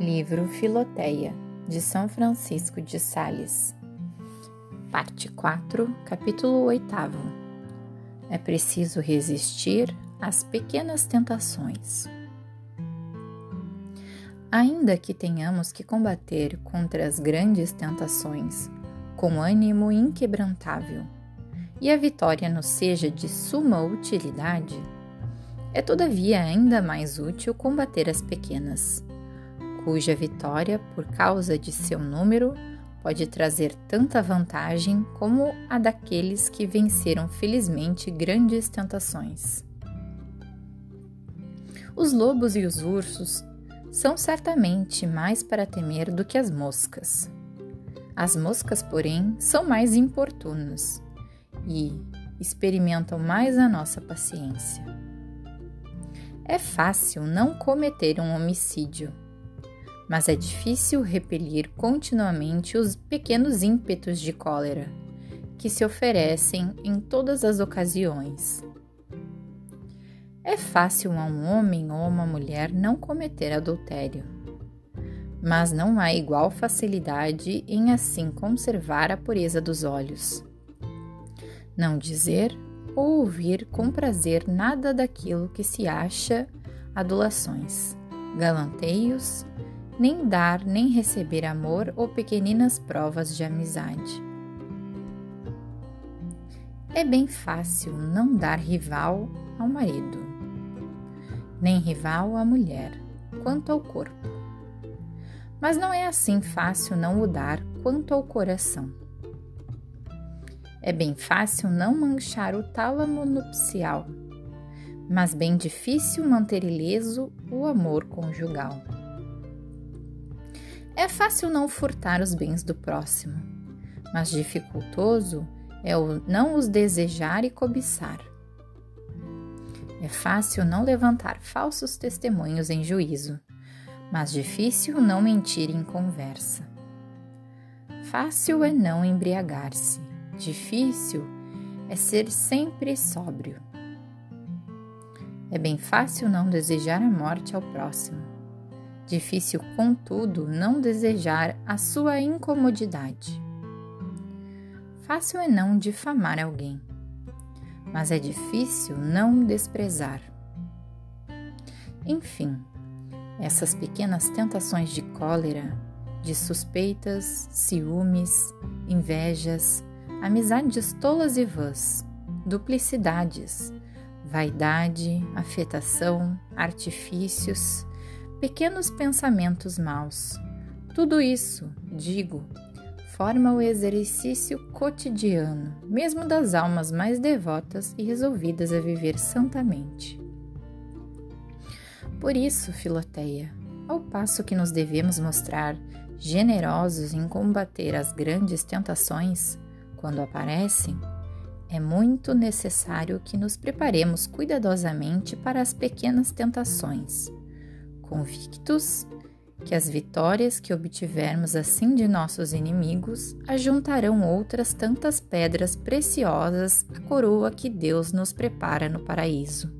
livro Filoteia, de São Francisco de Sales. Parte 4, capítulo 8. É preciso resistir às pequenas tentações. Ainda que tenhamos que combater contra as grandes tentações com ânimo inquebrantável, e a vitória nos seja de suma utilidade, é todavia ainda mais útil combater as pequenas cuja vitória, por causa de seu número, pode trazer tanta vantagem como a daqueles que venceram felizmente grandes tentações. Os lobos e os ursos são certamente mais para temer do que as moscas. As moscas, porém, são mais importunas e experimentam mais a nossa paciência. É fácil não cometer um homicídio mas é difícil repelir continuamente os pequenos ímpetos de cólera que se oferecem em todas as ocasiões. É fácil a um homem ou uma mulher não cometer adultério, mas não há igual facilidade em assim conservar a pureza dos olhos. Não dizer ou ouvir com prazer nada daquilo que se acha adulações, galanteios, nem dar nem receber amor ou pequeninas provas de amizade. É bem fácil não dar rival ao marido, nem rival à mulher, quanto ao corpo. Mas não é assim fácil não o dar quanto ao coração. É bem fácil não manchar o tálamo nupcial, mas bem difícil manter ileso o amor conjugal. É fácil não furtar os bens do próximo, mas dificultoso é o não os desejar e cobiçar. É fácil não levantar falsos testemunhos em juízo, mas difícil não mentir em conversa. Fácil é não embriagar-se, difícil é ser sempre sóbrio. É bem fácil não desejar a morte ao próximo, Difícil, contudo, não desejar a sua incomodidade. Fácil é não difamar alguém, mas é difícil não desprezar. Enfim, essas pequenas tentações de cólera, de suspeitas, ciúmes, invejas, amizades tolas e vãs, duplicidades, vaidade, afetação, artifícios, pequenos pensamentos maus. Tudo isso, digo, forma o exercício cotidiano, mesmo das almas mais devotas e resolvidas a viver santamente. Por isso, Filoteia, ao passo que nos devemos mostrar generosos em combater as grandes tentações quando aparecem, é muito necessário que nos preparemos cuidadosamente para as pequenas tentações convictos que as vitórias que obtivermos assim de nossos inimigos ajuntarão outras tantas pedras preciosas à coroa que Deus nos prepara no paraíso.